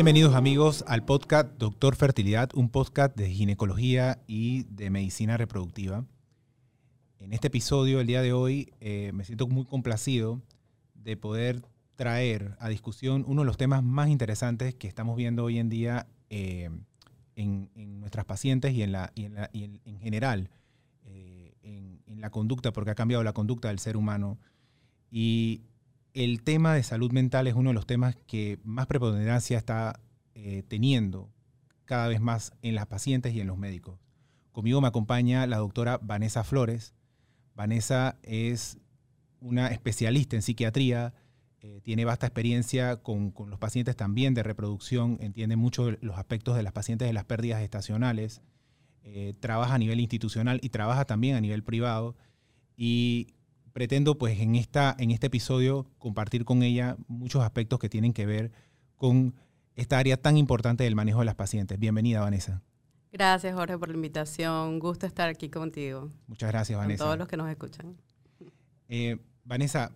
Bienvenidos amigos al podcast Doctor Fertilidad, un podcast de ginecología y de medicina reproductiva. En este episodio, el día de hoy, eh, me siento muy complacido de poder traer a discusión uno de los temas más interesantes que estamos viendo hoy en día eh, en, nuestras pacientes y en, la, en, general eh, en, la conducta, porque ha cambiado la conducta del ser humano. Y el tema de salud mental es uno de los temas que más preponderancia está eh, teniendo cada vez más en las pacientes y en los médicos. Conmigo me acompaña la doctora Vanessa Flores. Vanessa es una especialista en psiquiatría, eh, tiene vasta experiencia con, los pacientes también de reproducción, entiende mucho los aspectos de las pacientes de las pérdidas estacionales, eh, trabaja a nivel institucional y trabaja también a nivel privado. Y pretendo pues en, esta, en este episodio compartir con ella muchos aspectos que tienen que ver con esta área tan importante del manejo de las pacientes. Bienvenida, Vanessa. Gracias, Jorge, por la invitación. Gusto estar aquí contigo. Muchas gracias, Vanessa. Con todos los que nos escuchan. Eh, Vanessa,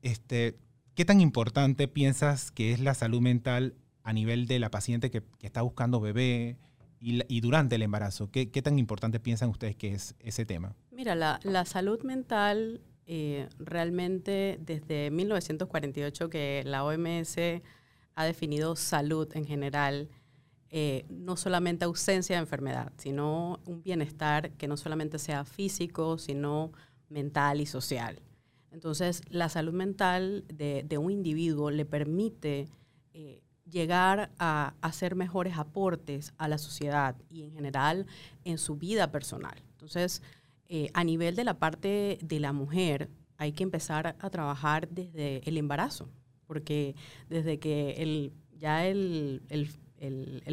este, ¿qué tan importante piensas que es la salud mental a nivel de la paciente que, está buscando bebé y, durante el embarazo? ¿Qué, ¿Qué, tan importante piensan ustedes que es ese tema? Mira, la, la salud mental eh, realmente desde 1948 que la OMS ha definido salud en general, eh, no solamente ausencia de enfermedad, sino un bienestar que no solamente sea físico, sino mental y social. Entonces, la salud mental de, un individuo le permite eh, llegar a hacer mejores aportes a la sociedad y en general en su vida personal. Entonces, eh, a nivel de la parte de la mujer, hay que empezar a trabajar desde el embarazo, porque desde que el, ya el,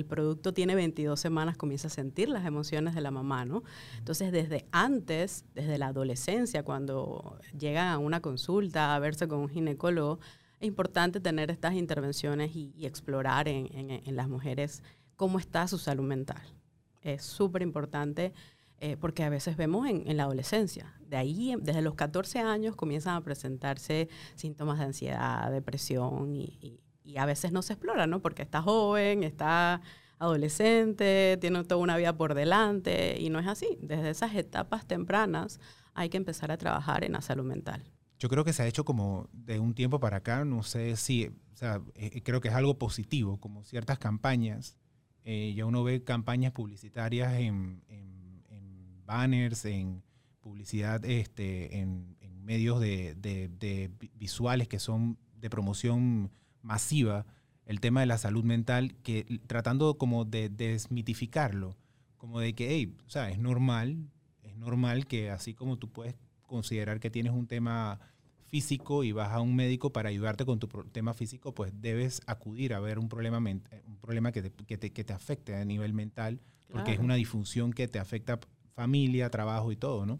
producto tiene 22 semanas comienza a sentir las emociones de la mamá, ¿no? Entonces, desde antes, desde la adolescencia, cuando llegan a una consulta a verse con un ginecólogo, es importante tener estas intervenciones y, explorar en, en, las mujeres cómo está su salud mental. Es súper importante eh, porque a veces vemos en, la adolescencia, de ahí, desde los 14 años comienzan a presentarse síntomas de ansiedad, depresión y, a veces no se explora, ¿no? Porque está joven, está adolescente, tiene toda una vida por delante y no es así. Desde esas etapas tempranas hay que empezar a trabajar en la salud mental. Yo creo que se ha hecho como de un tiempo para acá, no sé si, o sea, eh, creo que es algo positivo, como ciertas campañas. Eh, ya uno ve campañas publicitarias en banners, en publicidad, este, en, medios de, visuales que son de promoción masiva, el tema de la salud mental, que tratando como de desmitificarlo, como de que, hey, o sea, es normal, es normal que así como tú puedes considerar que tienes un tema físico y vas a un médico para ayudarte con tu tema físico, pues debes acudir a ver un problema, un problema que te, que te, afecte a nivel mental, porque es una disfunción que te afecta familia, trabajo y todo, ¿no?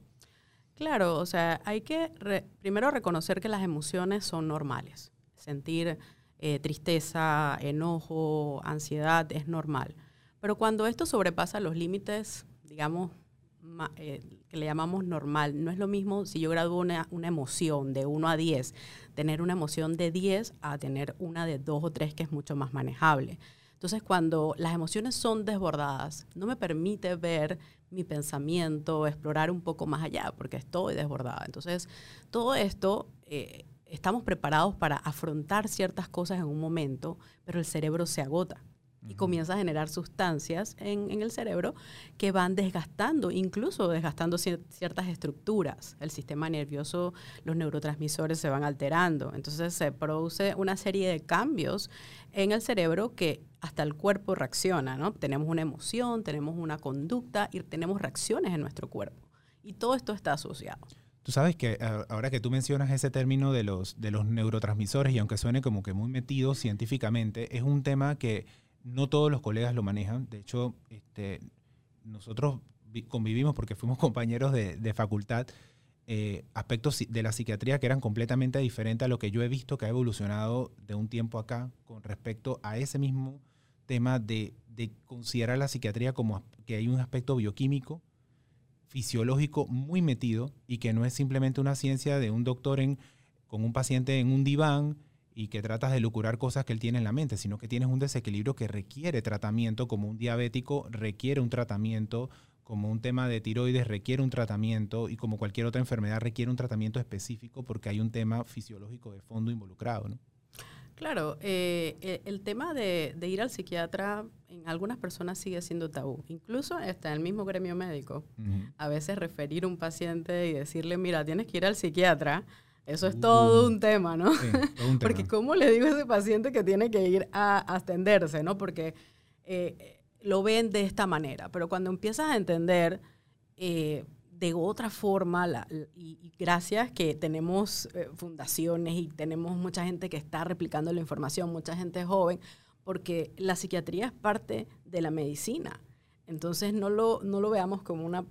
Claro, o sea, hay que primero reconocer que las emociones son normales. Sentir eh, tristeza, enojo, ansiedad es normal. Pero cuando esto sobrepasa los límites, digamos, eh, que le llamamos normal, no es lo mismo si yo gradúo una, una, emoción de 1 a 10, tener una emoción de 10 a tener una de 2 o 3 que es mucho más manejable. Entonces, cuando las emociones son desbordadas, no me permite ver mi pensamiento, explorar un poco más allá, porque estoy desbordada. Entonces, todo esto, eh, estamos preparados para afrontar ciertas cosas en un momento, pero el cerebro se agota y comienza a generar sustancias en, el cerebro que van desgastando, incluso desgastando ciertas estructuras. El sistema nervioso, los neurotransmisores se van alterando. Entonces se produce una serie de cambios en el cerebro que hasta el cuerpo reacciona, ¿no? Tenemos una emoción, tenemos una conducta y tenemos reacciones en nuestro cuerpo. Y todo esto está asociado. Tú sabes que ahora que tú mencionas ese término de los, de los neurotransmisores, y aunque suene como que muy metido científicamente, es un tema que no todos los colegas lo manejan. De hecho, este, nosotros convivimos porque fuimos compañeros de, facultad, eh, aspectos de la psiquiatría que eran completamente diferentes a lo que yo he visto que ha evolucionado de un tiempo acá con respecto a ese mismo tema de, considerar la psiquiatría como que hay un aspecto bioquímico, fisiológico muy metido y que no es simplemente una ciencia de un doctor en, con un paciente en un diván y que tratas de lucurar cosas que él tiene en la mente, sino que tienes un desequilibrio que requiere tratamiento, como un diabético requiere un tratamiento, como un tema de tiroides requiere un tratamiento y como cualquier otra enfermedad requiere un tratamiento específico porque hay un tema fisiológico de fondo involucrado. ¿no? Claro, eh, e, el tema de, ir al psiquiatra en algunas personas sigue siendo tabú. Incluso está en el mismo gremio médico. A veces referir a un paciente y decirle, mira, tienes que ir al psiquiatra, eso es todo uh. un tema, ¿no? Porque ¿cómo le digo a ese paciente que tiene que ir a, atenderse, ¿no? Porque eh, lo ven de esta manera, pero cuando empiezas a entender... Eh, de otra forma, y, gracias que tenemos eh, fundaciones y tenemos mucha gente que está replicando la información, mucha gente joven, porque la psiquiatría es parte de la medicina. Entonces no lo, no lo veamos como una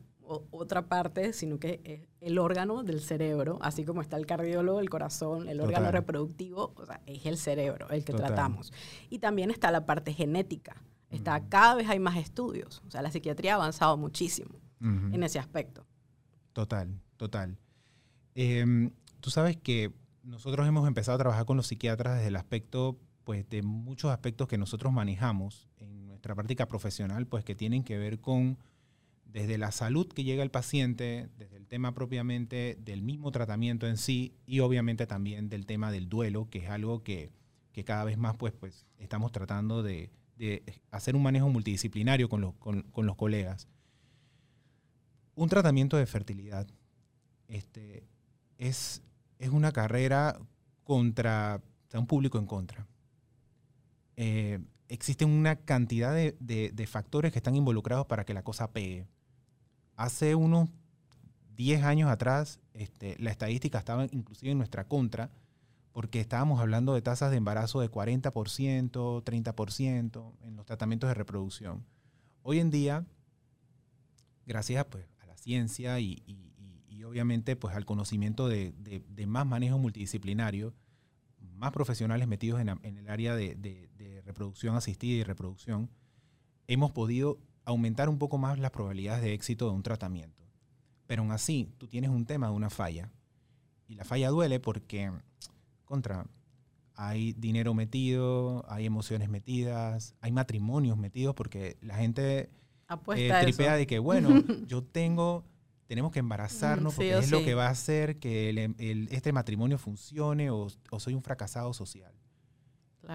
otra parte, sino que es el órgano del cerebro, así como está el cardiólogo, el corazón, el órgano reproductivo, o sea, es el cerebro el que tratamos. Y también está la parte genética. Está, Cada vez hay más estudios. O sea, la psiquiatría ha avanzado muchísimo en ese aspecto. Total, total. Em, tú sabes que nosotros hemos empezado a trabajar con los psiquiatras desde el aspecto, pues, de muchos aspectos que nosotros manejamos en nuestra práctica profesional, pues, que tienen que ver con desde la salud que llega el paciente, desde el tema propiamente del mismo tratamiento en sí y obviamente también del tema del duelo, que es algo que, cada vez más pues, pues estamos tratando de, hacer un manejo multidisciplinario con los, con los colegas un tratamiento de fertilidad este, es, es una carrera contra, un público en contra. Eh, existen una cantidad de, factores que están involucrados para que la cosa pegue. Hace unos 10 años atrás, este, la estadística estaba inclusive en nuestra contra, porque estábamos hablando de tasas de embarazo de 40%, 30% en los tratamientos de reproducción. Hoy en día, gracias pues, ciencia y, obviamente pues al conocimiento de, más manejo multidisciplinario, más profesionales metidos en, el área de, reproducción asistida y reproducción, hemos podido aumentar un poco más las probabilidades de éxito de un tratamiento. Pero aún así, tú tienes un tema de una falla. Y la falla duele porque, contra, hay dinero metido, hay emociones metidas, hay matrimonios metidos porque la gente eh, tripea de que, bueno, yo tengo, tenemos que embarazarnos porque es lo que va a hacer que este matrimonio funcione o, soy un fracasado social.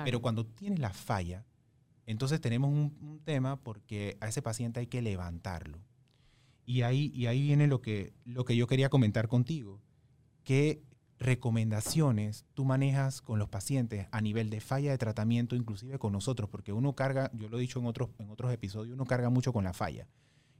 Pero cuando tienes la falla, entonces tenemos un, tema porque a ese paciente hay que levantarlo. Y ahí, y ahí viene lo que, lo que yo quería comentar contigo. que recomendaciones tú manejas con los pacientes a nivel de falla de tratamiento, inclusive con nosotros? Porque uno carga, yo lo he dicho en otros, en otros episodios, uno carga mucho con la falla.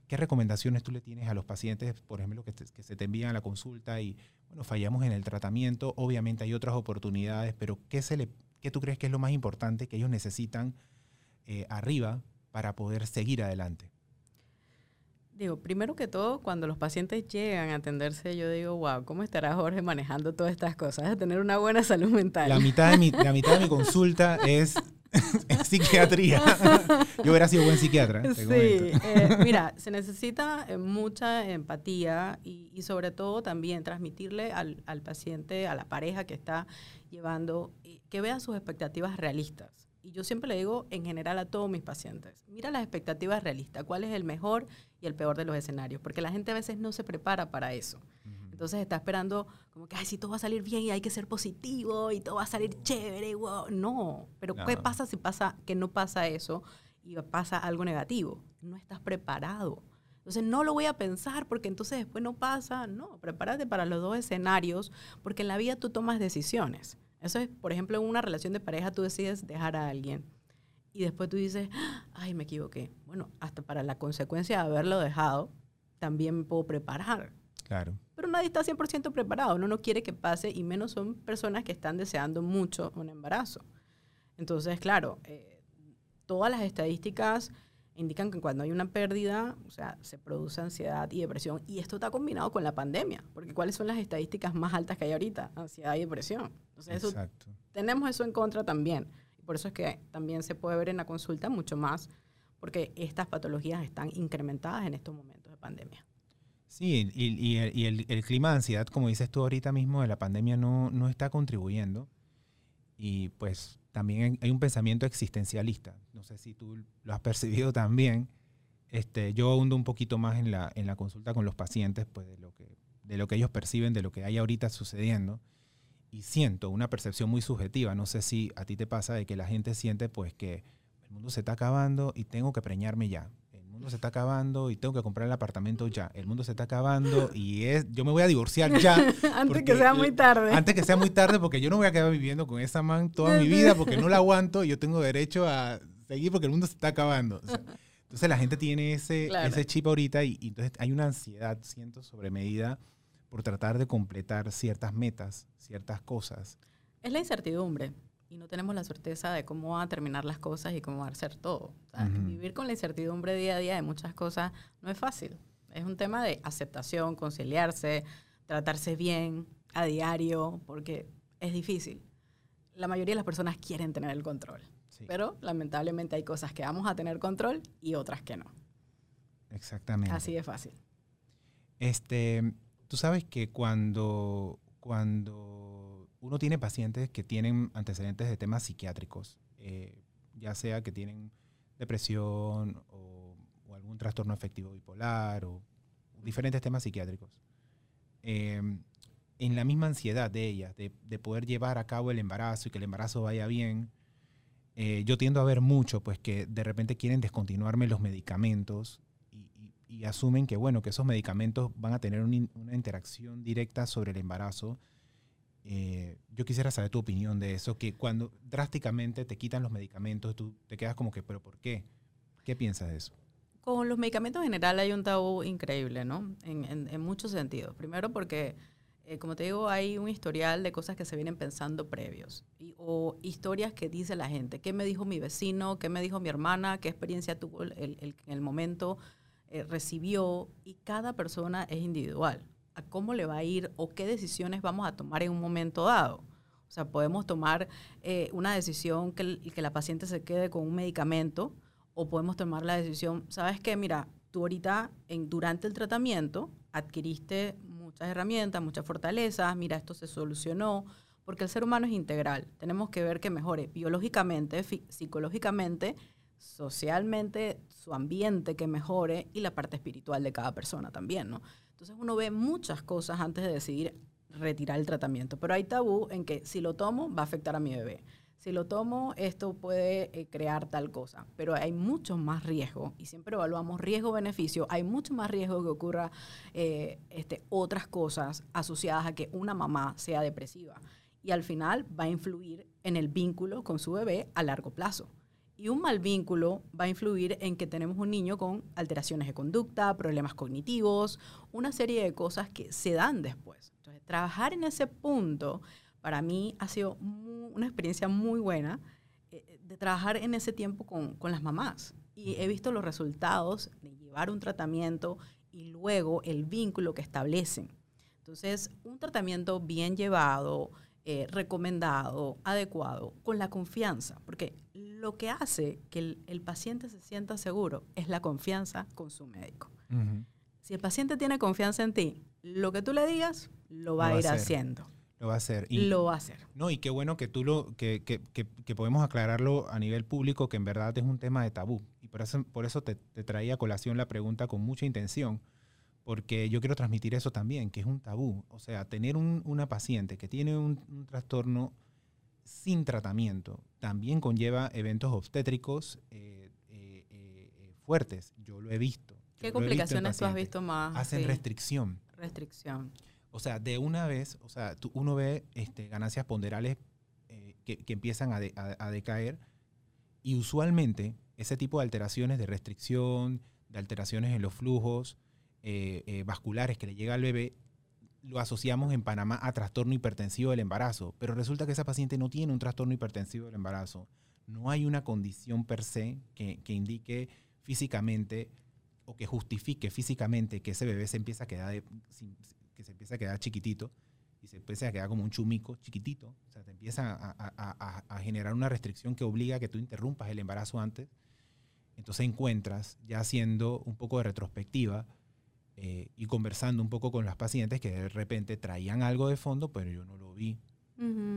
¿Qué recomendaciones tú le tienes a los pacientes, por ejemplo, que, se te envían a la consulta y, bueno, fallamos en el tratamiento? Obviamente hay otras oportunidades, pero ¿qué, se le, qué tú crees que es lo más importante que ellos necesitan eh, arriba para poder seguir adelante? Digo, primero que todo, cuando los pacientes llegan a atenderse, yo digo, wow, ¿cómo estará Jorge manejando todas estas cosas? A tener una buena salud mental. La mitad de mi, la mitad de mi consulta es, psiquiatría. Yo hubiera sido buen psiquiatra. Sí, eh, mira, se necesita eh, mucha empatía y, y, sobre todo también transmitirle al, al paciente, a la pareja que está llevando, eh, que vean sus expectativas realistas y yo siempre le digo en general a todos mis pacientes, mira las expectativas realistas, cuál es el mejor y el peor de los escenarios, porque la gente a veces no se prepara para eso. Entonces está esperando como que, ay, si todo va a salir bien y hay que ser positivo y todo va a salir chévere, wow. No, pero ¿qué pasa si pasa que no pasa eso y pasa algo negativo? No estás preparado. Entonces no lo voy a pensar porque entonces después no pasa. No, prepárate para los dos escenarios porque en la vida tú tomas decisiones. Eso es, por ejemplo, en una relación de pareja tú decides dejar a alguien y después tú dices, ay, me equivoqué. Bueno, hasta para la consecuencia de haberlo dejado, también me puedo preparar. Claro. Pero nadie está 100% preparado, uno no quiere que pase y menos son personas que están deseando mucho un embarazo. Entonces, claro, eh, todas las estadísticas indican que cuando hay una pérdida, o sea, se produce ansiedad y depresión. Y esto está combinado con la pandemia, porque ¿cuáles son las estadísticas más altas que hay ahorita? Ansiedad y depresión. Entonces, Exacto. tenemos eso en contra también. Por eso es que también se puede ver en la consulta mucho más, porque estas patologías están incrementadas en estos momentos de pandemia. Sí, y, el, clima de ansiedad, como dices tú ahorita mismo, de la pandemia no, no está contribuyendo. Y pues también hay un pensamiento existencialista. No sé si tú lo has percibido también. Este, yo hundo un poquito más en la, en la consulta con los pacientes, pues de lo, que, de lo que ellos perciben, de lo que hay ahorita sucediendo. Y siento una percepción muy subjetiva. No sé si a ti te pasa de que la gente siente pues que el mundo se está acabando y tengo que preñarme ya mundo se está acabando y tengo que comprar el apartamento ya. El mundo se está acabando y es, yo me voy a divorciar ya. antes que sea muy tarde. Antes que sea muy tarde porque yo no voy a quedar viviendo con esa man toda mi vida porque no la aguanto y yo tengo derecho a seguir porque el mundo se está acabando. entonces la gente tiene ese, ese chip ahorita y, y, entonces hay una ansiedad, siento, sobre medida por tratar de completar ciertas metas, ciertas cosas. Es la incertidumbre y no tenemos la certeza de cómo van a terminar las cosas y cómo va a ser todo. Vivir con la incertidumbre día a día de muchas cosas no es fácil. Es un tema de aceptación, conciliarse, tratarse bien a diario, porque es difícil. La mayoría de las personas quieren tener el control, pero lamentablemente hay cosas que vamos a tener control y otras que no. Exactamente. Así de fácil. Este, tú sabes que cuando, cuando uno tiene pacientes que tienen antecedentes de temas psiquiátricos, eh, ya sea que tienen depresión o, algún trastorno afectivo bipolar o diferentes temas psiquiátricos. Eh, en la misma ansiedad de ellas, de, poder llevar a cabo el embarazo y que el embarazo vaya bien, eh, yo tiendo a ver mucho, pues que de repente quieren descontinuarme los medicamentos y, asumen que, bueno, que esos medicamentos van a tener una interacción directa sobre el embarazo eh, yo quisiera saber tu opinión de eso, que cuando drásticamente te quitan los medicamentos, tú te quedas como que, pero ¿por qué? ¿Qué piensas de eso? Con los medicamentos en general hay un tabú increíble, ¿no? En, muchos sentidos. Primero porque, eh, como te digo, hay un historial de cosas que se vienen pensando previos. o historias que dice la gente. ¿Qué me dijo mi vecino? ¿Qué me dijo mi hermana? ¿Qué experiencia tuvo el, en el momento? Eh, recibió. Y cada persona es individual cómo le va a ir o qué decisiones vamos a tomar en un momento dado. O sea, podemos tomar eh, una decisión que, que la paciente se quede con un medicamento o podemos tomar la decisión, ¿sabes qué? Mira, tú ahorita en, durante el tratamiento adquiriste muchas herramientas, muchas fortalezas, mira, esto se solucionó, porque el ser humano es integral. Tenemos que ver que mejore biológicamente, psicológicamente, socialmente, su ambiente que mejore y la parte espiritual de cada persona también, ¿no? Entonces uno ve muchas cosas antes de decidir retirar el tratamiento, pero hay tabú en que si lo tomo va a afectar a mi bebé. Si lo tomo, esto puede eh, crear tal cosa, pero hay mucho más riesgo y siempre evaluamos riesgo-beneficio. Hay mucho más riesgo que ocurra eh, este, otras cosas asociadas a que una mamá sea depresiva y al final va a influir en el vínculo con su bebé a largo plazo. Y un mal vínculo va a influir en que tenemos un niño con alteraciones de conducta, problemas cognitivos, una serie de cosas que se dan después. Entonces, trabajar en ese punto para mí ha sido una experiencia muy buena eh, de trabajar en ese tiempo con, con las mamás. Y he visto los resultados de llevar un tratamiento y luego el vínculo que establecen. Entonces, un tratamiento bien llevado, eh, recomendado, adecuado, con la confianza, porque lo que hace que el, paciente se sienta seguro es la confianza con su médico. Si el paciente tiene confianza en ti, lo que tú le digas, lo va, a ir haciendo. Lo va a hacer. Y, lo va a hacer. No, y qué bueno que tú lo, que, que, que, podemos aclararlo a nivel público, que en verdad es un tema de tabú. Y por eso, por eso te, te traía a colación la pregunta con mucha intención, porque yo quiero transmitir eso también, que es un tabú. O sea, tener una paciente que tiene un, trastorno sin tratamiento también conlleva eventos obstétricos eh, eh, eh, fuertes. Yo lo he visto. ¿Qué complicaciones tú has visto más? Hacen restricción. Restricción. O sea, de una vez, o sea, uno ve este, ganancias ponderales que, empiezan a, a decaer y usualmente ese tipo de alteraciones de restricción, de alteraciones en los flujos, eh, eh, vasculares que le llega al bebé, lo asociamos en Panamá a trastorno hipertensivo del embarazo, pero resulta que esa paciente no tiene un trastorno hipertensivo del embarazo. No hay una condición per se que, indique físicamente o que justifique físicamente que ese bebé se empieza a quedar, que se empieza a quedar chiquitito y se empieza a quedar como un chumico chiquitito. O sea, te empieza a, a generar una restricción que obliga a que tú interrumpas el embarazo antes. Entonces encuentras, ya haciendo un poco de retrospectiva, eh, y conversando un poco con las pacientes que de repente traían algo de fondo, pero yo no lo vi.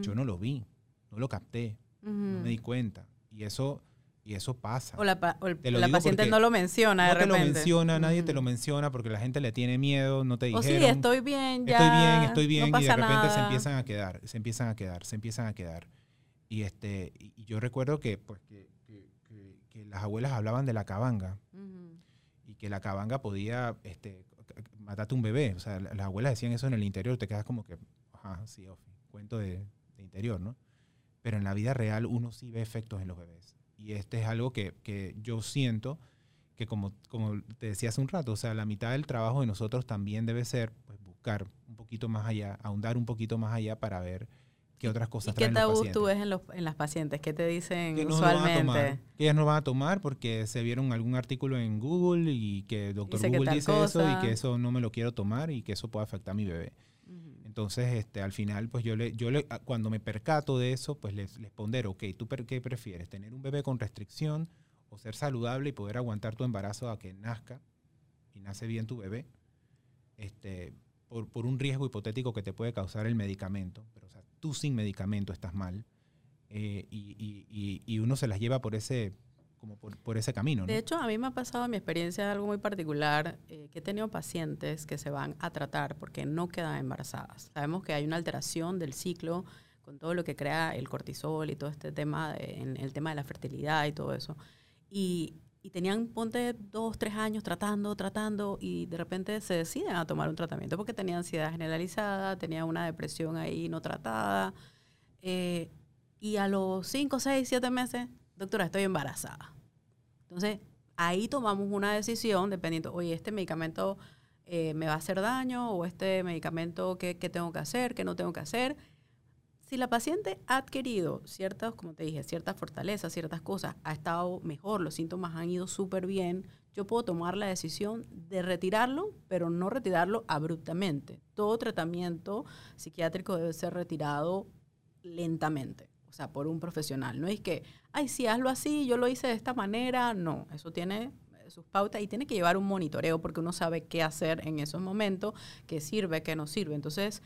Yo no lo vi, no lo capté, no me di cuenta. Y eso, y eso pasa. O la, paciente no lo menciona de no te lo menciona, nadie te lo menciona porque la gente le tiene miedo, no te dijeron. O sí, estoy bien, ya. Estoy bien, estoy bien, y de repente se empiezan a quedar, se empiezan a quedar, se empiezan a quedar. Y, este, y yo recuerdo que, pues, que, que, las abuelas hablaban de la cabanga y que la cabanga podía este, matarte un bebé. O sea, las abuelas decían eso en el interior, te quedas como que, ajá, sí, cuento de, interior, ¿no? Pero en la vida real uno sí ve efectos en los bebés. Y este es algo que, que yo siento que como, como te decía hace un rato, o sea, la mitad del trabajo de nosotros también debe ser pues, buscar un poquito más allá, ahondar un poquito más allá para ver qué otras cosas ¿Y qué tabú tú ves en, los, en las pacientes? ¿Qué te dicen que usualmente? que ellas no van a tomar porque se vieron algún artículo en Google y que el doctor Google dice eso y que eso no me lo quiero tomar y que eso puede afectar a mi bebé. Entonces, este, al final, pues yo le, yo le, cuando me percato de eso, pues les, les pondero, ok, ¿tú qué prefieres? ¿Tener un bebé con restricción o ser saludable y poder aguantar tu embarazo a que nazca y nace bien tu bebé? Este, por, por un riesgo hipotético que te puede causar el medicamento. Pero, o sea, tú sin medicamento estás mal. Eh, y, y, y, uno se las lleva por ese, como por, ese camino. De hecho, a mí me ha pasado en mi experiencia algo muy particular, eh, que he tenido pacientes que se van a tratar porque no quedan embarazadas. Sabemos que hay una alteración del ciclo con todo lo que crea el cortisol y todo este tema, en el tema de la fertilidad y todo eso. Y, y tenían, ponte, dos, tres años tratando, tratando, y de repente se deciden a tomar un tratamiento porque tenían ansiedad generalizada, tenían una depresión ahí no tratada. Eh, y a los cinco, seis, siete meses doctora, estoy embarazada. Entonces, ahí tomamos una decisión dependiendo, oye, este medicamento eh, me va a hacer daño o este medicamento, ¿qué, tengo que hacer? ¿Qué no tengo que hacer? Si la paciente ha adquirido ciertas, como te dije, ciertas fortalezas, ciertas cosas, ha estado mejor, los síntomas han ido súper bien, yo puedo tomar la decisión de retirarlo, pero no retirarlo abruptamente. Todo tratamiento psiquiátrico debe ser retirado lentamente o sea, por un profesional. No es que, ay, sí, hazlo así, yo lo hice de esta manera. No, eso tiene sus pautas y tiene que llevar un monitoreo porque uno sabe qué hacer en esos momentos, qué sirve, qué no sirve. Entonces,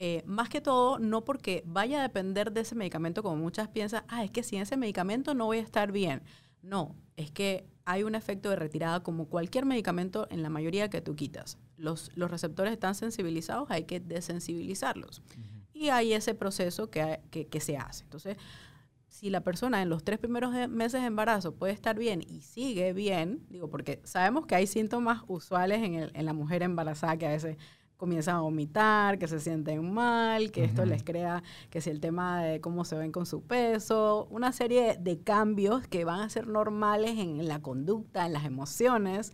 eh, más que todo, no porque vaya a depender de ese medicamento, como muchas piensan, ah, es que sin ese medicamento no voy a estar bien. No, es que hay un efecto de retirada como cualquier medicamento en la mayoría que tú quitas. Los, los receptores están sensibilizados, hay que desensibilizarlos. Y hay ese proceso que, que, se hace. Entonces, si la persona en los tres primeros meses de embarazo puede estar bien y sigue bien, digo, porque sabemos que hay síntomas usuales en, el, en la mujer embarazada que a veces comienzan a vomitar, que se sienten mal, que esto les crea que si el tema de cómo se ven con su peso, una serie de cambios que van a ser normales en la conducta, en las emociones,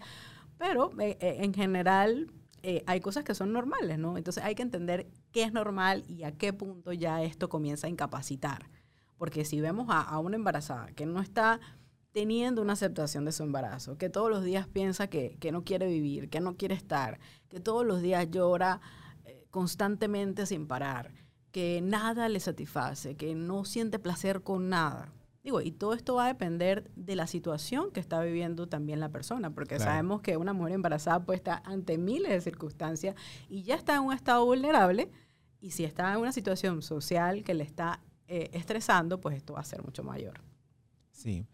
pero eh, eh, en general eh, hay cosas que son normales, ¿no? Entonces hay que entender qué es normal y a qué punto ya esto comienza a incapacitar. Porque si vemos a, una embarazada que no está teniendo una aceptación de su embarazo, que todos los días piensa que, no quiere vivir, que no quiere estar, que todos los días llora eh, constantemente sin parar, que nada le satisface, que no siente placer con nada, Digo, y todo esto va a depender de la situación que está viviendo también la persona, porque sabemos que una mujer embarazada puede estar ante miles de circunstancias y ya está en un estado vulnerable, y si está en una situación social que le está eh, estresando, pues esto va a ser mucho mayor. Sí.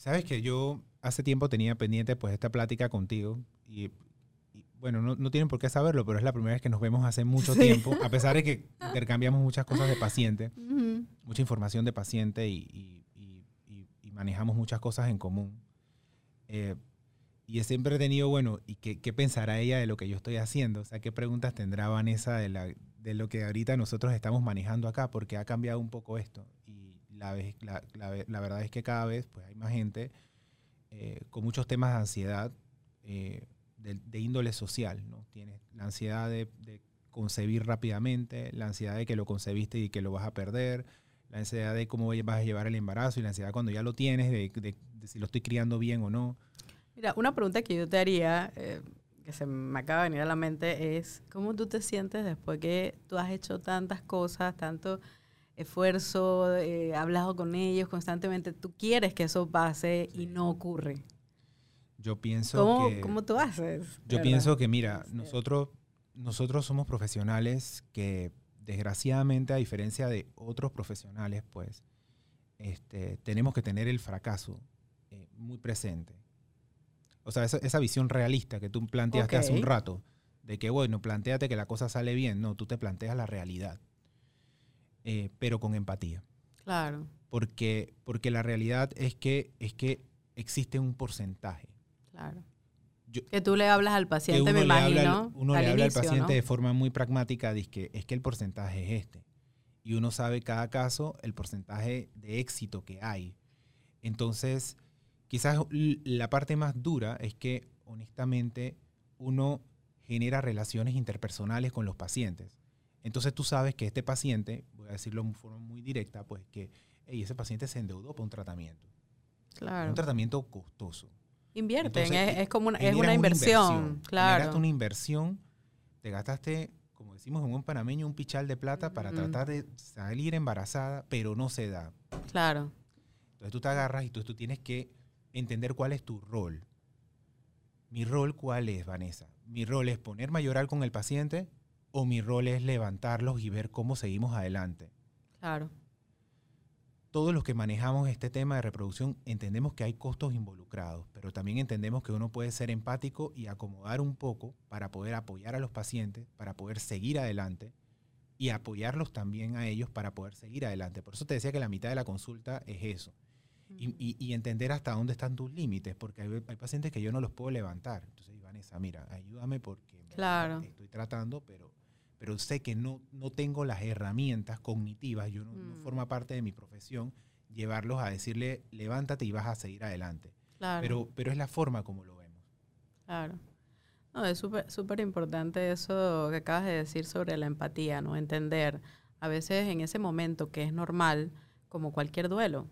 Sabes que yo hace tiempo tenía pendiente pues esta plática contigo y, bueno, no, tienen por qué saberlo, pero es la primera vez que nos vemos hace mucho tiempo, a pesar de que intercambiamos muchas cosas de paciente, mucha información de paciente y manejamos muchas cosas en común. Eh, y siempre he tenido, bueno, ¿y qué, qué, pensará ella de lo que yo estoy haciendo? O sea, ¿qué preguntas tendrá Vanessa de, la, de lo que ahorita nosotros estamos manejando acá? Porque ha cambiado un poco esto. La, la, la, verdad es que cada vez pues, hay más gente eh, con muchos temas de ansiedad eh, de, índole social. ¿no? Tienes la ansiedad de, de concebir rápidamente, la ansiedad de que lo concebiste y que lo vas a perder, la ansiedad de cómo vas a llevar el embarazo y la ansiedad cuando ya lo tienes, de, si lo estoy criando bien o no. Mira, una pregunta que yo te haría, eh, que se me acaba de venir a la mente, es cómo tú te sientes después que tú has hecho tantas cosas, tanto esfuerzo, eh, hablado con ellos constantemente, tú quieres que eso pase y no ocurre. Yo pienso ¿Cómo, que... ¿Cómo tú haces? Yo ¿verdad? pienso que, mira, Este, nosotros, nosotros somos profesionales que, desgraciadamente, a diferencia de otros profesionales, pues, este, tenemos que tener el fracaso eh, muy presente. O sea, esa, esa visión realista que tú planteaste hace un rato, de que, bueno, planteate que la cosa sale bien. No, tú te planteas la realidad, eh, pero con empatía. Claro, Porque, porque la realidad es que, es que existe un porcentaje. claro. Yo- que tú le hablas al paciente, uno me le habla al- imagino. uno le habla inicio, al paciente ¿no? de forma muy pragmática, dice que es que el porcentaje es este. Y uno sabe cada caso el porcentaje de éxito que hay. Entonces, quizás la parte más dura es que, honestamente, uno genera relaciones interpersonales con los pacientes. Entonces tú sabes que este paciente, voy a decirlo de forma muy directa, pues que "Ey, ese paciente se endeudó para un tratamiento. Claro. un tratamiento costoso. Invierten, Entonces, es, es como una, es una inversión, Generaste claro. una inversión, te gastaste, como decimos en un panameño, un pichal de plata para tratar de salir embarazada, pero no se da. Claro, Entonces tú te agarras y tú, tú tienes que entender cuál es tu rol. Mi rol, ¿cuál es, Vanessa? Mi rol es ponerme a llorar con el paciente o mi rol es levantarlos y ver cómo seguimos adelante. claro. todos los que manejamos este tema de reproducción entendemos que hay costos involucrados, pero también entendemos que uno puede ser empático y acomodar un poco para poder apoyar a los pacientes, para poder seguir adelante y apoyarlos también a ellos para poder seguir adelante. Por eso te decía que la mitad de la consulta es eso. Y, y- y entender hasta dónde están tus límites, porque hay, hay pacientes que yo no los puedo levantar. Entonces, Vanessa, mira, ayúdame porque Claro. estoy tratando, pero, pero sé que no, no tengo las herramientas cognitivas, yo no, no Mm. forma parte de mi profesión llevarlos a decirle, levántate y vas a seguir adelante. Claro. Pero, pero es la forma como lo vemos. Claro. No, es súper importante eso que acabas de decir sobre la empatía, ¿no? Entender a veces en ese momento que es normal, como cualquier duelo.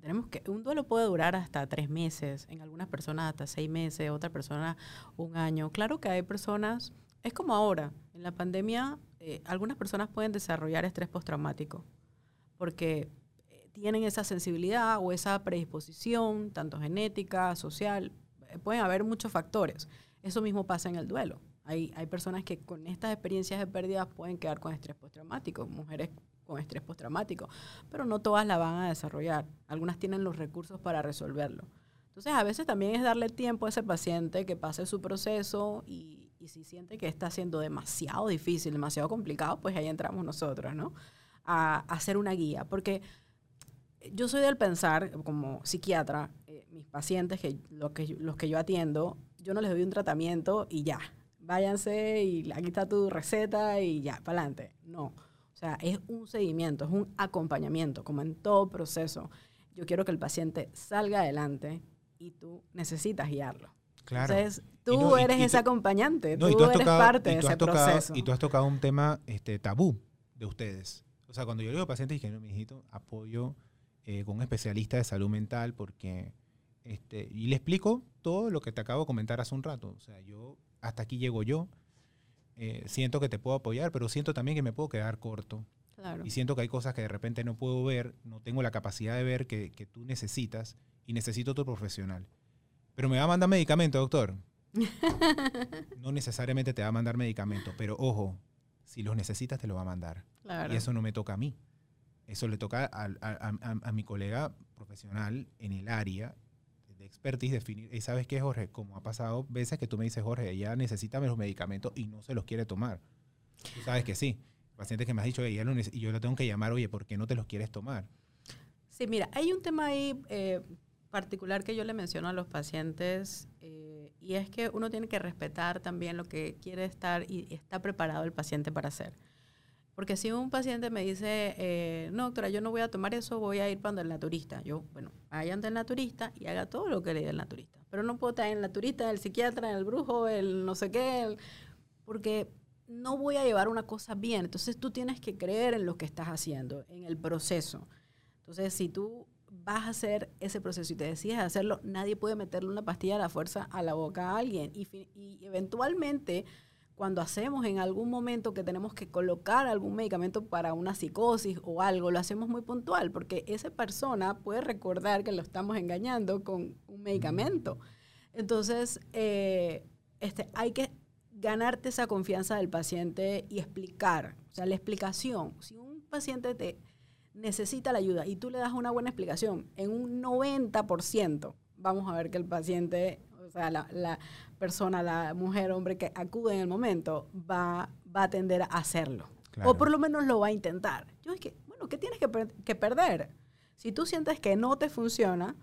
Tenemos que, un duelo puede durar hasta tres meses, en algunas personas hasta seis meses, otras personas un año. Claro que hay personas, es como ahora, en la pandemia, eh, algunas personas pueden desarrollar estrés postraumático, porque eh, tienen esa sensibilidad o esa predisposición, tanto genética, social, eh, pueden haber muchos factores. Eso mismo pasa en el duelo. Hay, hay personas que con estas experiencias de pérdidas pueden quedar con estrés postraumático, mujeres con estrés postraumático, pero no todas la van a desarrollar. Algunas tienen los recursos para resolverlo. Entonces, a veces también es darle tiempo a ese paciente que pase su proceso y, y si siente que está siendo demasiado difícil, demasiado complicado, pues ahí entramos nosotros, ¿no? A, a hacer una guía. Porque yo soy del pensar, como psiquiatra, eh, mis pacientes, que, lo que los que yo atiendo, yo no les doy un tratamiento y ya, váyanse y aquí está tu receta y ya, para adelante. No, o sea, es un seguimiento, es un acompañamiento, como en todo proceso. Yo quiero que el paciente salga adelante y tú necesitas guiarlo. Claro. Entonces, Y tú no, y- eres y ese acompañante, No, y tú, tú has eres tocado, parte y de ese tocado- proceso. y tú has tocado un tema este, tabú de ustedes. O sea, cuando yo le digo a pacientes, y que no, mijito, apoyo eh, con un especialista de salud mental porque, este, y le explico todo lo que te acabo de comentar hace un rato. O sea, yo, hasta aquí llego yo, eh, siento que te puedo apoyar, pero siento también que me puedo quedar corto. Claro. Y siento que hay cosas que de repente no puedo ver, no tengo la capacidad de ver que, que tú necesitas y necesito otro profesional. Pero me va a mandar medicamento, doctor. No necesariamente te va a mandar medicamento, pero ojo, si los necesitas te lo va a mandar. Claro. Y eso no me toca a mí. Eso le toca a, a- a- a mi colega profesional en el área de expertise definir. Y sabes qué, Jorge, como ha pasado veces que tú me dices, Jorge, ella necesita los medicamentos y no se los quiere tomar. Tú sabes que sí. Pacientes que me has dicho, ella lo y yo lo tengo que llamar, oye, ¿por qué no te los quieres tomar? Sí, mira, hay un tema ahí eh, particular que yo le menciono a los pacientes eh, y es que uno tiene que respetar también lo que quiere estar y está preparado el paciente para hacer. Porque si un paciente me dice, eh, no, doctora, yo no voy a tomar eso, voy a ir para el naturista. Yo, bueno, vaya ante el naturista y haga todo lo que le diga el naturista. Pero no puedo en el naturista, el psiquiatra, el brujo, el no sé qué, el- porque no voy a llevar una cosa bien. Entonces tú tienes que creer en lo que estás haciendo, en el proceso. Entonces, si tú vas a hacer ese proceso y te decides hacerlo, nadie puede meterle una pastilla a la fuerza a la boca a alguien. Y, eventualmente, cuando hacemos en algún momento que tenemos que colocar algún medicamento para una psicosis o algo, lo hacemos muy puntual, porque esa persona puede recordar que lo estamos engañando con un medicamento. Entonces, eh, este, hay que ganarte esa confianza del paciente y explicar, o sea, la explicación. Si un paciente te necesita la ayuda y tú le das una buena explicación, en un 90% vamos a ver que el paciente, o sea, la, persona, la mujer, hombre que acude en el momento, va, va a tender a hacerlo. O por lo menos lo va a intentar. Yo es que, bueno, ¿qué tienes que, que perder? Si tú sientes que no te funciona,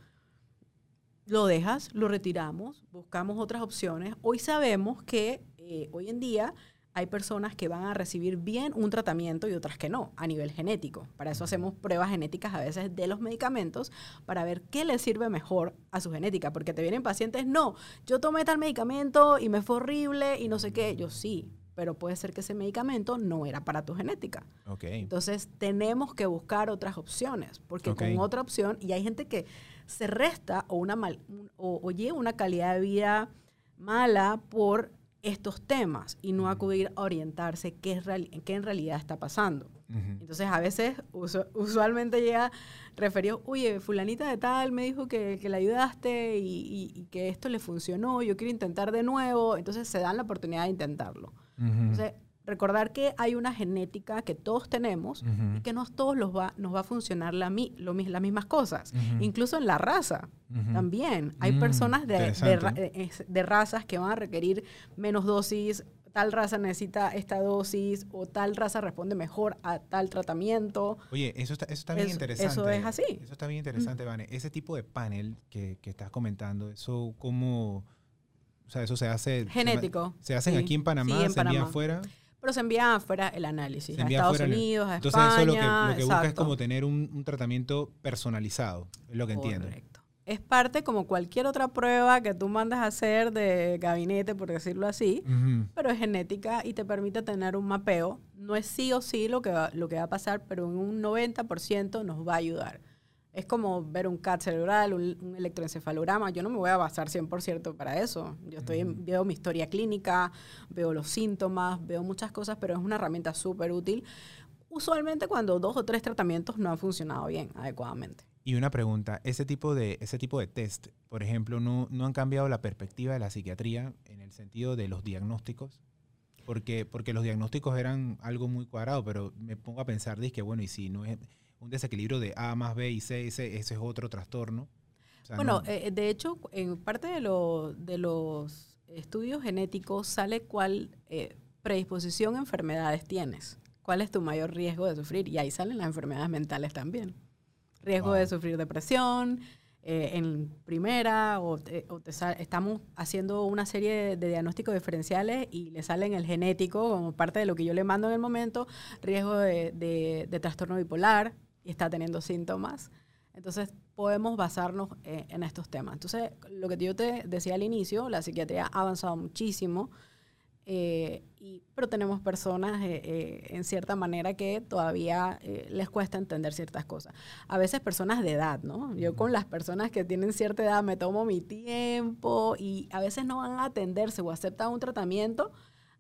lo dejas, lo retiramos, buscamos otras opciones. Hoy sabemos que eh, hoy en día hay personas que van a recibir bien un tratamiento y otras que no, a nivel genético. Para eso hacemos pruebas genéticas a veces de los medicamentos para ver qué le sirve mejor a su genética. Porque te vienen pacientes, no, yo tomé tal medicamento y me fue horrible y no sé qué. Yo sí, pero puede ser que ese medicamento no era para tu genética. Entonces tenemos que buscar otras opciones, porque con otra opción, y hay gente que se resta o, una mal, o lleva una calidad de vida mala por estos temas y no acudir a orientarse qué, es qué en realidad está pasando. Entonces, a veces, usualmente llega referido, oye, fulanita de tal me dijo que, que le ayudaste y, que esto le funcionó, yo quiero intentar de nuevo. Entonces, se dan la oportunidad de intentarlo. Entonces, recordar que hay una genética que todos tenemos y que no todos los va, nos va a funcionar la, lo, las mismas cosas. Incluso en la raza también. Hay mm, personas de, de, de, razas que van a requerir menos dosis, tal raza necesita esta dosis o tal raza responde mejor a tal tratamiento. Oye, eso está, eso está bien interesante. Eso es así. Eso está bien interesante, Vane. Ese tipo de panel que, que estás comentando, eso como... O sea, eso se hace... Genético. Se, hacen aquí en Panamá, se envían afuera pero se envía afuera el análisis, a Estados Unidos, a Entonces eso lo que, lo que busca es como tener un, tratamiento personalizado, es lo que entiendo. Correcto. Es parte como cualquier otra prueba que tú mandas a hacer de gabinete, por decirlo así, pero es genética y te permite tener un mapeo. No es sí o sí lo que va, lo que va a pasar, pero en un 90% nos va a ayudar es como ver un CAT cerebral, un, electroencefalograma. Yo no me voy a basar 100% para eso. Yo estoy veo mi historia clínica, veo los síntomas, veo muchas cosas, pero es una herramienta súper útil. Usualmente cuando dos o tres tratamientos no han funcionado bien, adecuadamente. Y una pregunta, ese tipo de, ese tipo de test, por ejemplo, ¿no, ¿no han cambiado la perspectiva de la psiquiatría en el sentido de los diagnósticos? Porque, porque los diagnósticos eran algo muy cuadrado, pero me pongo a pensar, que bueno, y si no es un desequilibrio de A más B y C, ese, ese es otro trastorno. bueno, eh, de hecho, en parte de, lo, de los estudios genéticos sale cuál eh, predisposición a enfermedades tienes, cuál es tu mayor riesgo de sufrir, y ahí salen las enfermedades mentales también. Riesgo de sufrir depresión, eh, en primera, o, estamos haciendo una serie de, diagnósticos diferenciales y le salen el genético como parte de lo que yo le mando en el momento, riesgo de, de trastorno bipolar, y está teniendo síntomas. Entonces, podemos basarnos eh, en estos temas. Entonces, lo que yo te decía al inicio, la psiquiatría ha avanzado muchísimo, eh, y, pero tenemos personas eh, en cierta manera que todavía les cuesta entender ciertas cosas. A veces personas de edad, ¿no? Yo con las personas que tienen cierta edad me tomo mi tiempo y a veces no van a atenderse o aceptan un tratamiento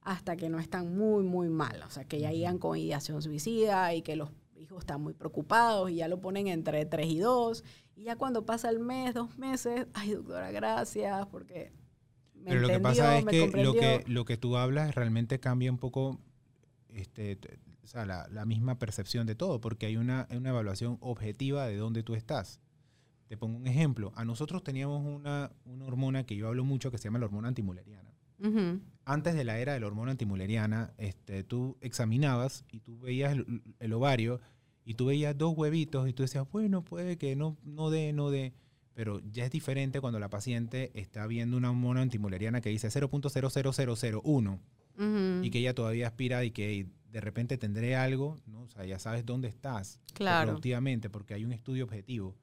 hasta que no están muy, muy mal. O sea, que ya iban con ideación suicida y que los hijos están muy preocupados y ya lo ponen entre 3 y 2. Y ya cuando pasa el mes, dos meses, ay, doctora, gracias, porque me Pero lo que pasa es que lo, que lo que tú hablas realmente cambia un poco este, o sea, la, la, misma percepción de todo, porque hay una, una evaluación objetiva de dónde tú estás. Te pongo un ejemplo. A nosotros teníamos una, una hormona que yo hablo mucho que se llama la hormona antimuleriana. Antes de la era de la hormona antimuleriana, este, tú examinabas y tú veías el, el, ovario y tú veías dos huevitos y tú decías, bueno, puede que no, no dé, no dé. Pero ya es diferente cuando la paciente está viendo una hormona antimuleriana que dice 0.00001 y que ella todavía aspira y que de repente tendré algo, ¿no? o sea, ya sabes dónde estás claro. productivamente porque hay un estudio objetivo.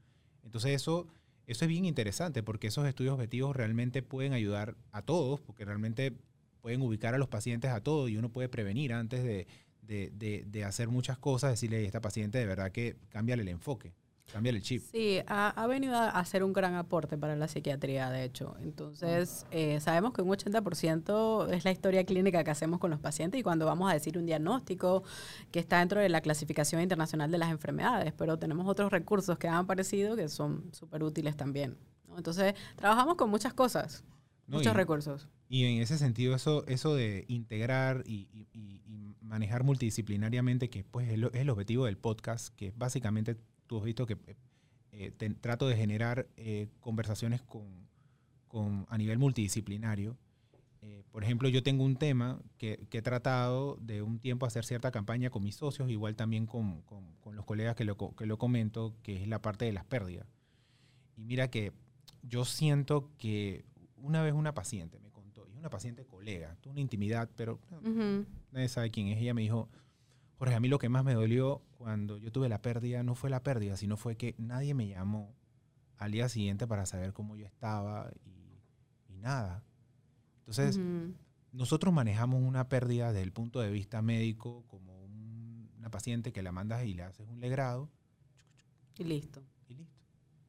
Entonces eso eso es bien interesante porque esos estudios objetivos realmente pueden ayudar a todos, porque realmente pueden ubicar a los pacientes a todos y uno puede prevenir antes de, de, hacer muchas cosas, decirle a esta paciente de verdad que cámbiale el enfoque. Cambiar el chip. Sí, ha, venido a hacer un gran aporte para la psiquiatría, de hecho. Entonces, eh, sabemos que un 80% es la historia clínica que hacemos con los pacientes y cuando vamos a decir un diagnóstico que está dentro de la clasificación internacional de las enfermedades, pero tenemos otros recursos que han aparecido que son súper útiles también. Entonces, trabajamos con muchas cosas. Muchos recursos. Y en ese sentido, eso, eso de integrar y, manejar multidisciplinariamente, que pues es, el objetivo del podcast, que básicamente tú has visto que eh, trato de generar eh, conversaciones con, con, a nivel multidisciplinario. Eh, por ejemplo, yo tengo un tema que, he tratado de un tiempo hacer cierta campaña con mis socios, igual también con, con, los colegas que lo, que lo comento, que es la parte de las pérdidas. Y mira que yo siento que una vez una paciente me es una paciente colega, tuvo una intimidad, pero nadie sabe quién es. Ella me dijo, Jorge, a mí lo que más me dolió cuando yo tuve la pérdida no fue la pérdida, sino fue que nadie me llamó al día siguiente para saber cómo yo estaba y, nada. Entonces, nosotros manejamos una pérdida desde el punto de vista médico como una paciente que la mandas y le haces un legrado. Y listo. Y listo.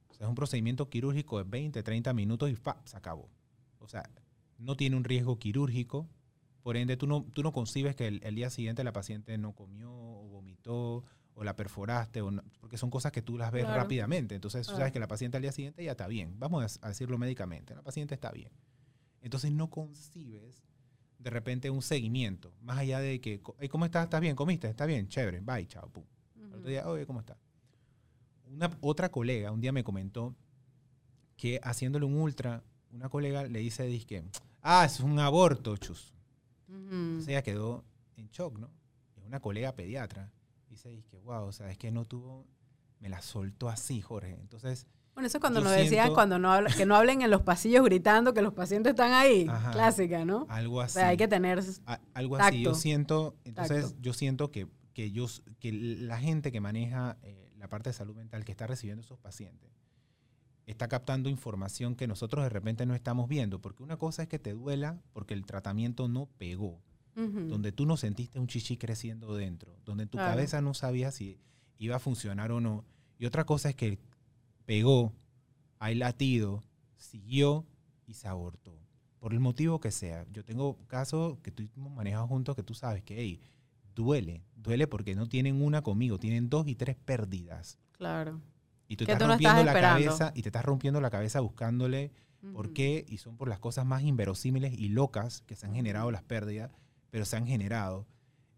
O sea, es un procedimiento quirúrgico de 20, 30 minutos y ¡pa! se acabó. O sea, no tiene un riesgo quirúrgico, por ende tú no, tú no concibes que el, día siguiente la paciente no comió o vomitó o la perforaste, o porque son cosas que tú las ves rápidamente. Entonces tú sabes que la paciente al día siguiente ya está bien. Vamos a decirlo médicamente, la paciente está bien. Entonces no concibes de repente un seguimiento, más allá de que, ¿cómo estás? ¿Estás bien? ¿Comiste? ¿Está bien? Chévere, bye, chao, pum. otro día, oye, ¿cómo está? Una, otra colega un día me comentó que haciéndole un ultra, una colega le dice, disque, ah, es un aborto, chus. Entonces ella quedó en shock, ¿no? Es una colega pediatra. Dice, disque, wow, o sea, es que no tuvo, me la soltó así, Jorge. Entonces... Bueno, eso es cuando nos decían cuando no que no hablen en los pasillos gritando que los pacientes están ahí. Clásica, ¿no? Algo así. O sea, hay que tener algo así. Yo siento, entonces yo siento que, que, yo, que la gente que maneja eh, la parte de salud mental que está recibiendo esos pacientes está captando información que nosotros de repente no estamos viendo. Porque una cosa es que te duela porque el tratamiento no pegó, donde tú no sentiste un chichi creciendo dentro, donde tu cabeza no sabía si iba a funcionar o no. Y otra cosa es que pegó, hay latido, siguió y se abortó. Por el motivo que sea. Yo tengo casos que tú manejado juntos que tú sabes que hey, duele. Duele porque no tienen una conmigo, tienen dos y tres pérdidas. Claro. Y tú estás rompiendo la cabeza y te estás rompiendo la cabeza buscándole por qué y son por las cosas más inverosímiles y locas que se han generado las pérdidas, pero se han generado.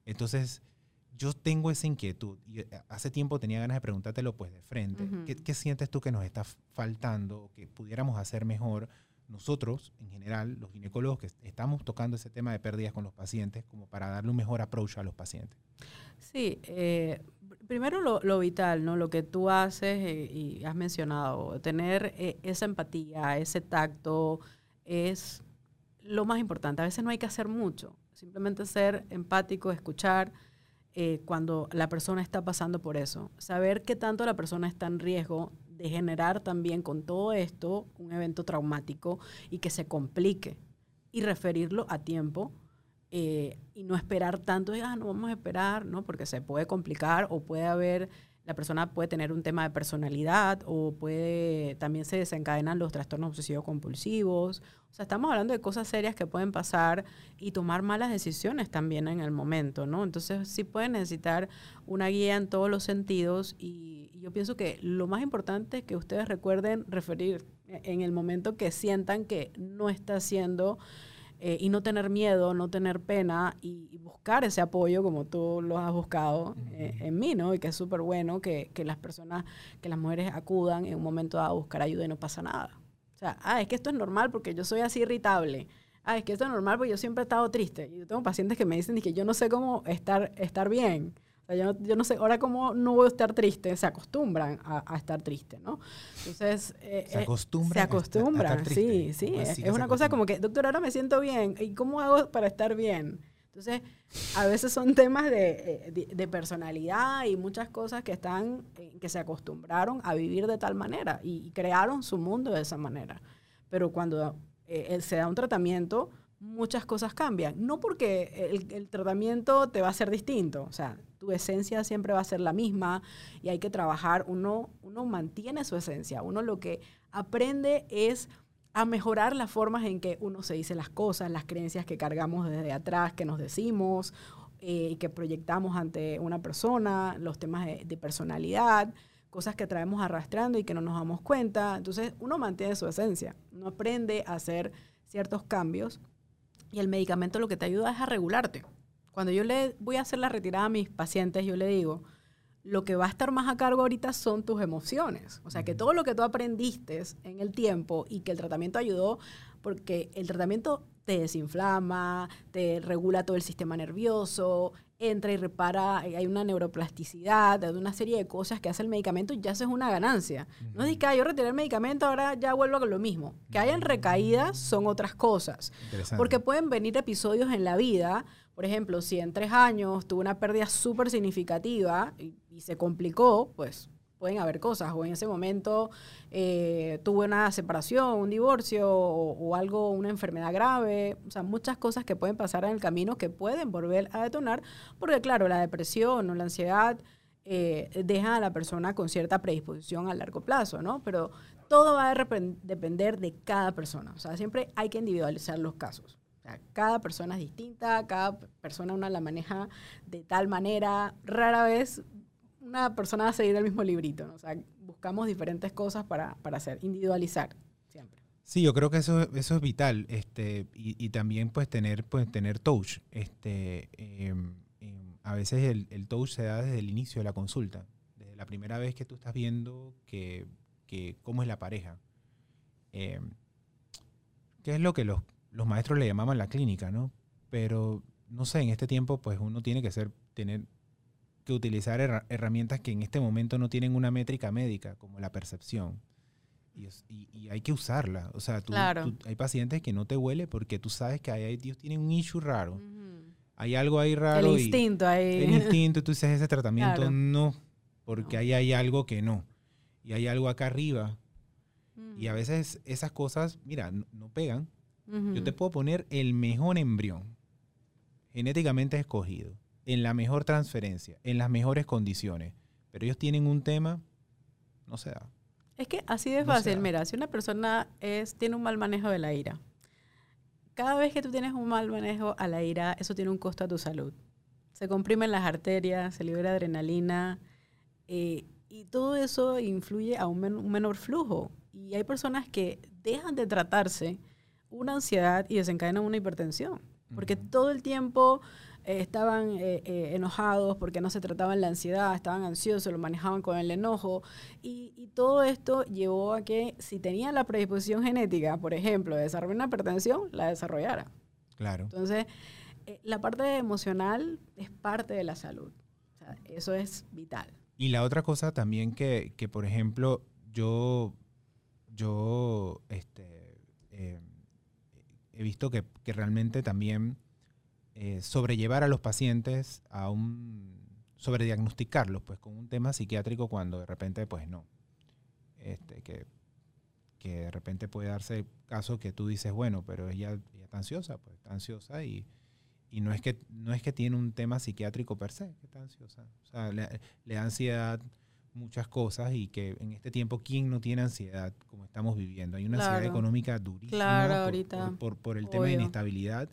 Entonces, yo tengo esa inquietud y eh, hace tiempo tenía ganas de preguntártelo pues de frente. ¿Qué, ¿Qué, sientes tú que nos está faltando, que pudiéramos hacer mejor nosotros, en general, los ginecólogos que estamos tocando ese tema de pérdidas con los pacientes, como para darle un mejor approach a los pacientes? Sí, eh, primero lo, vital, ¿no? Lo que tú haces eh, y has mencionado, tener eh, esa empatía, ese tacto, es lo más importante. A veces no hay que hacer mucho, simplemente ser empático, escuchar cuando la persona está pasando por eso, saber qué tanto la persona está en riesgo de generar también con todo esto un evento traumático y que se complique y referirlo a tiempo eh, y no esperar tanto, ah, no vamos a esperar, ¿no? Porque se puede complicar o puede haber la persona puede tener un tema de personalidad o puede también se desencadenan los trastornos obsesivos compulsivos. O sea, estamos hablando de cosas serias que pueden pasar y tomar malas decisiones también en el momento, ¿no? Entonces sí pueden necesitar una guía en todos los sentidos y, yo pienso que lo más importante es que ustedes recuerden referir en el momento que sientan que no está siendo eh, y no tener miedo, no tener pena y, buscar ese apoyo como tú lo has buscado eh, en mí, ¿no? Y que es súper bueno que, que, las personas, que las mujeres acudan en un momento a buscar ayuda y no pasa nada. O sea, ah, es que esto es normal porque yo soy así irritable. Ah, es que esto es normal porque yo siempre he estado triste. Y yo tengo pacientes que me dicen que yo no sé cómo estar, estar bien yo, no, sé, ahora cómo no voy a estar triste, se acostumbran a, estar triste, ¿no? Entonces... Eh, se acostumbran. se acostumbran, sí, sí. Es, una cosa como que, doctor, ahora me siento bien. ¿Y cómo hago para estar bien? Entonces, a veces son temas de, eh, de, personalidad y muchas cosas que están, eh, que se acostumbraron a vivir de tal manera y, crearon su mundo de esa manera. Pero cuando se da un tratamiento, muchas cosas cambian. No porque el, el, tratamiento te va a ser distinto, o sea, tu esencia siempre va a ser la misma y hay que trabajar, uno, uno mantiene su esencia, uno lo que aprende es a mejorar las formas en que uno se dice las cosas, las creencias que cargamos desde atrás, que nos decimos eh, y que proyectamos ante una persona, los temas de, de personalidad, cosas que traemos arrastrando y que no nos damos cuenta. Entonces uno mantiene su esencia, uno aprende a ser ciertos cambios y el medicamento lo que te ayuda es a regularte. Cuando yo le voy a hacer la retirada a mis pacientes, yo le digo, lo que va a estar más a cargo ahorita son tus emociones. O sea, que todo lo que tú aprendiste en el tiempo y que el tratamiento ayudó, porque el tratamiento te desinflama, te regula todo el sistema nervioso, entra y repara, eh, hay una neuroplasticidad, hay una serie de cosas que hace el medicamento y ya eso es una ganancia. No es que yo retiré el medicamento, ahora ya vuelvo con lo mismo. Que hayan recaídas son otras cosas. Porque pueden venir episodios en la vida, por ejemplo, si en tres años tuve una pérdida súper significativa y, se complicó, pues pueden haber cosas, o en ese momento eh, tuve una separación, un divorcio o, algo, una enfermedad grave, o sea, muchas cosas que pueden pasar en el camino que pueden volver a detonar, porque claro, la depresión o la ansiedad eh, deja a la persona con cierta predisposición a largo plazo, ¿no? Pero todo va a depender de cada persona, o sea, siempre hay que individualizar los casos. Cada persona es distinta, cada persona una la maneja de tal manera. Rara vez una persona va a seguir el mismo librito. O sea, buscamos diferentes cosas para, para, hacer, individualizar siempre. Sí, yo creo que eso, eso es vital. Este, y, también pues tener, pues, tener touch. Este, em, em, a veces el, touch se da desde el inicio de la consulta. Desde la primera vez que tú estás viendo que, que cómo es la pareja. Eh, ¿Qué es lo que los, los maestros le llamaban la clínica, no? Pero, no sé, en este tiempo pues uno tiene que ser, tener, que utilizar herramientas que en este momento no tienen una métrica médica, como la percepción. Y, y, hay que usarla. O sea, tú, hay pacientes que no te huele porque tú sabes que hay, Dios tiene un issue raro. Hay algo ahí raro. El instinto ahí. El instinto, tú dices ese tratamiento no, porque ahí hay algo que no. Y hay algo acá arriba. Y a veces esas cosas, mira, no, pegan. Yo te puedo poner el mejor embrión, genéticamente escogido en la mejor transferencia, en las mejores condiciones. Pero ellos tienen un tema, no se da. Es que así de fácil, mira, si una persona es, tiene un mal manejo de la ira, cada vez que tú tienes un mal manejo a la ira, eso tiene un costo a tu salud. Se comprimen las arterias, se libera adrenalina, eh, y todo eso influye a un, menor flujo. Y hay personas que dejan de tratarse una ansiedad y desencadenan una hipertensión, porque todo el tiempo eh, estaban eh, eh, enojados porque no se trataban la ansiedad, estaban ansiosos, lo manejaban con el enojo. Y, todo esto llevó a que si tenían la predisposición genética, por ejemplo, de desarrollar una hipertensión, la desarrollara. Claro. Entonces, la parte emocional es parte de la salud. eso es vital. Y la otra cosa también que, que por ejemplo, yo, yo este, he visto que, que realmente también eh, sobrellevar a los pacientes a un, sobrediagnosticarlos, pues con un tema psiquiátrico cuando de repente, pues no. Este, que, que de repente puede darse caso que tú dices, bueno, pero ella, está ansiosa, pues está ansiosa y, y, no, es que, no es que tiene un tema psiquiátrico per se, que está ansiosa. O sea, le, da ansiedad muchas cosas y que en este tiempo, ¿quién no tiene ansiedad como estamos viviendo? Hay una ansiedad económica durísima por, por, el tema de inestabilidad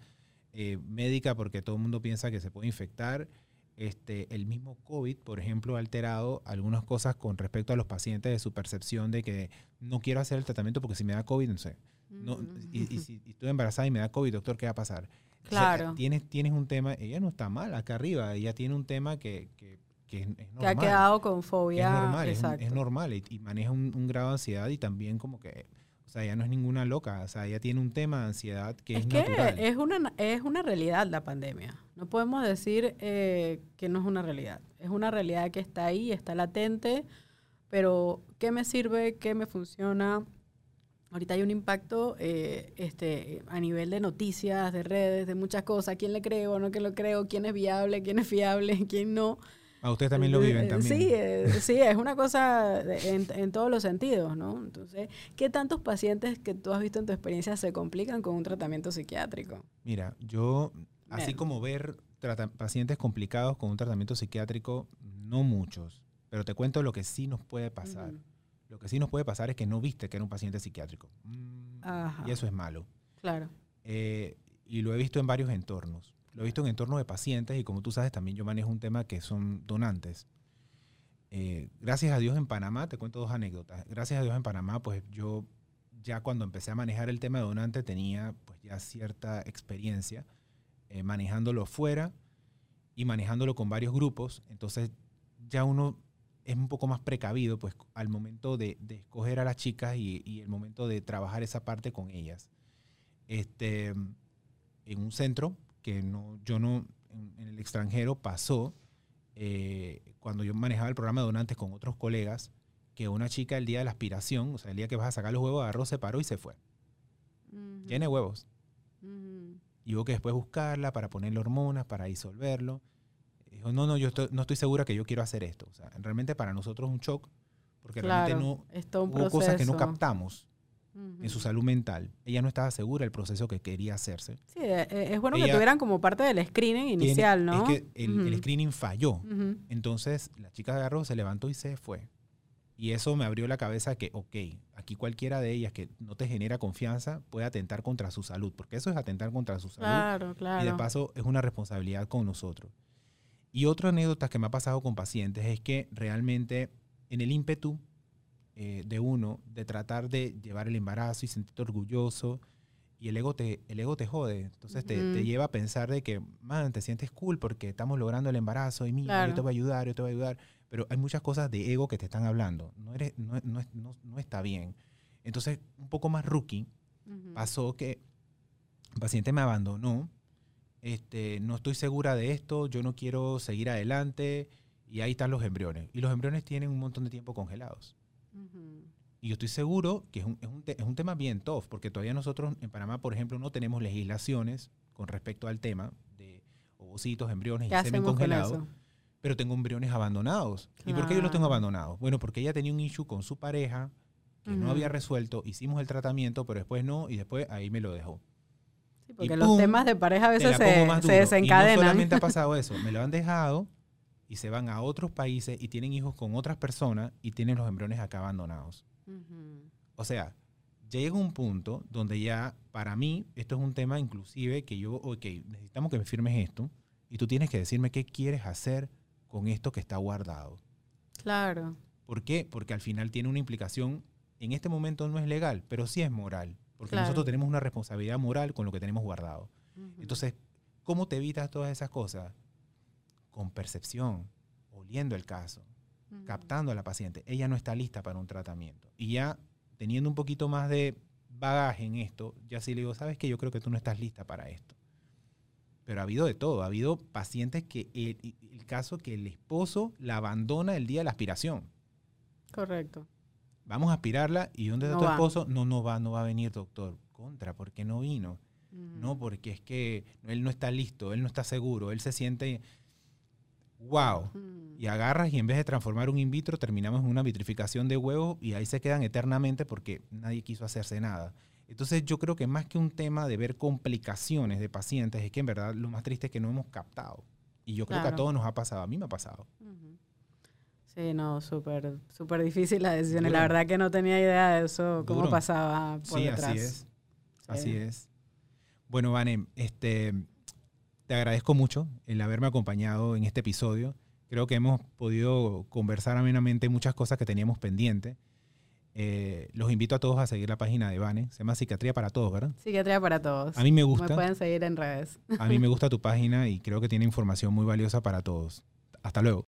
eh, médica porque todo el mundo piensa que se puede infectar. Este, el mismo COVID, por ejemplo, ha alterado algunas cosas con respecto a los pacientes de su percepción de que no quiero hacer el tratamiento porque si me da COVID, no sé. No, y, si estoy embarazada y me da COVID, doctor, ¿qué va a pasar? Claro. tienes, tienes un tema, ella no está mal acá arriba, ella tiene un tema que, que, que es, normal. Que ha quedado con fobia. Es normal, es, normal y, maneja un, un, grado de ansiedad y también como que o sea, ella no es ninguna loca, o sea, ella tiene un tema de ansiedad que es, es que Es una, es una realidad la pandemia. No podemos decir eh, que no es una realidad. Es una realidad que está ahí, está latente, pero ¿qué me sirve? ¿Qué me funciona? Ahorita hay un impacto eh, este, a nivel de noticias, de redes, de muchas cosas. ¿Quién le creo? ¿No que lo creo? ¿Quién es viable? ¿Quién es fiable? ¿Quién no? A ustedes también lo viven también. Sí, eh, sí, es una cosa en, en, todos los sentidos, ¿no? Entonces, ¿qué tantos pacientes que tú has visto en tu experiencia se complican con un tratamiento psiquiátrico? Mira, yo, así como ver pacientes complicados con un tratamiento psiquiátrico, no muchos, pero te cuento lo que sí nos puede pasar. Lo que sí nos puede pasar es que no viste que era un paciente psiquiátrico. Mm, y eso es malo. Claro. Eh, y lo he visto en varios entornos. Lo he visto en entorno de pacientes y como tú sabes, también yo manejo un tema que son donantes. Eh, gracias a Dios en Panamá, te cuento dos anécdotas. Gracias a Dios en Panamá, pues yo ya cuando empecé a manejar el tema de donante tenía pues ya cierta experiencia eh, manejándolo fuera y manejándolo con varios grupos. Entonces ya uno es un poco más precavido pues al momento de, escoger a las chicas y, el momento de trabajar esa parte con ellas. Este, en un centro que no, yo no, en, el extranjero pasó, eh, cuando yo manejaba el programa de donantes con otros colegas, que una chica el día de la aspiración, o sea, el día que vas a sacar los huevos, agarró, se paró y se fue. Llena de huevos. Y hubo que después buscarla para ponerle hormonas, para disolverlo. Dijo, no, no, yo no estoy segura que yo quiero hacer esto. O sea, realmente para nosotros es un shock, porque realmente no hubo cosas que no captamos en su salud mental. Ella no estaba segura del proceso que quería hacerse. Sí, eh, eh, es bueno que tuvieran como parte del screening inicial, ¿no? Es que el, screening falló. Entonces la chica agarró, se levantó y se fue. Y eso me abrió la cabeza que, ok, aquí cualquiera de ellas que no te genera confianza puede atentar contra su salud, porque eso es atentar contra su salud. Claro, claro. Y de paso es una responsabilidad con nosotros. Y otra anécdota que me ha pasado con pacientes es que realmente en el ímpetu eh, de uno de tratar de llevar el embarazo y sentirte orgulloso, y el ego te, el ego te jode. Entonces te, te, lleva a pensar de que, man, te sientes cool porque estamos logrando el embarazo y mira, yo te voy a ayudar, yo te voy a ayudar pero hay muchas cosas de ego que te están hablando. No, eres, no, no, no está bien. Entonces, un poco más rookie, pasó que el paciente me abandonó, este, no estoy segura de esto, yo no quiero seguir adelante, y ahí están los embriones. Y los embriones tienen un montón de tiempo congelados. Y yo estoy seguro que es un, es, un es un, tema bien tough, porque todavía nosotros en Panamá, por ejemplo, no tenemos legislaciones con respecto al tema de ovocitos, embriones y semen congelado pero tengo embriones abandonados. ¿Y por qué yo los tengo abandonados? Bueno, porque ella tenía un issue con su pareja que no había resuelto, hicimos el tratamiento, pero después no, y después ahí me lo dejó. Sí, porque los temas de pareja a veces se, desencadenan. Y no solamente ha pasado eso, me lo han dejado y se van a otros países y tienen hijos con otras personas y tienen los embriones acá abandonados. O sea, ya llega un punto donde ya, para mí, esto es un tema inclusive que yo, ok, necesitamos que me firmes esto y tú tienes que decirme qué quieres hacer con esto que está guardado. Claro. ¿Por qué? Porque al final tiene una implicación, en este momento no es legal, pero sí es moral, porque nosotros tenemos una responsabilidad moral con lo que tenemos guardado. Entonces, ¿cómo te evitas todas esas cosas? Con percepción, oliendo el caso, captando a la paciente. Ella no está lista para un tratamiento. Y ya teniendo un poquito más de bagaje en esto, ya sí le digo, sabes que yo creo que tú no estás lista para esto. Pero ha habido de todo. Ha habido pacientes que el, caso que el esposo la abandona el día de la aspiración. Correcto. Vamos a aspirarla y ¿dónde está tu esposo? No, no va, no va a venir, doctor. Contra, ¿por qué no vino? No, porque es que él no está listo, él no está seguro, él se siente wow. Y agarras y en vez de transformar un in vitro, terminamos en una vitrificación de huevos y ahí se quedan eternamente porque nadie quiso hacerse nada. Entonces yo creo que más que un tema de ver complicaciones de pacientes, es que en verdad lo más triste es que no hemos captado. Y yo creo que a todos nos ha pasado, a mí me ha pasado. Sí, no, súper súper difícil la decisión. La verdad que no tenía idea de eso, cómo pasaba por sí, así es. Así es. Bueno, Vane, este, te agradezco mucho el haberme acompañado en este episodio. Creo que hemos podido conversar amenamente muchas cosas que teníamos pendientes. Eh, los invito a todos a seguir la página de Vane. Se llama Psiquiatría para Todos, ¿verdad? Psiquiatría para Todos. A mí me gusta. Me pueden seguir en redes. A mí me gusta tu página y creo que tiene información muy valiosa para todos. Hasta luego.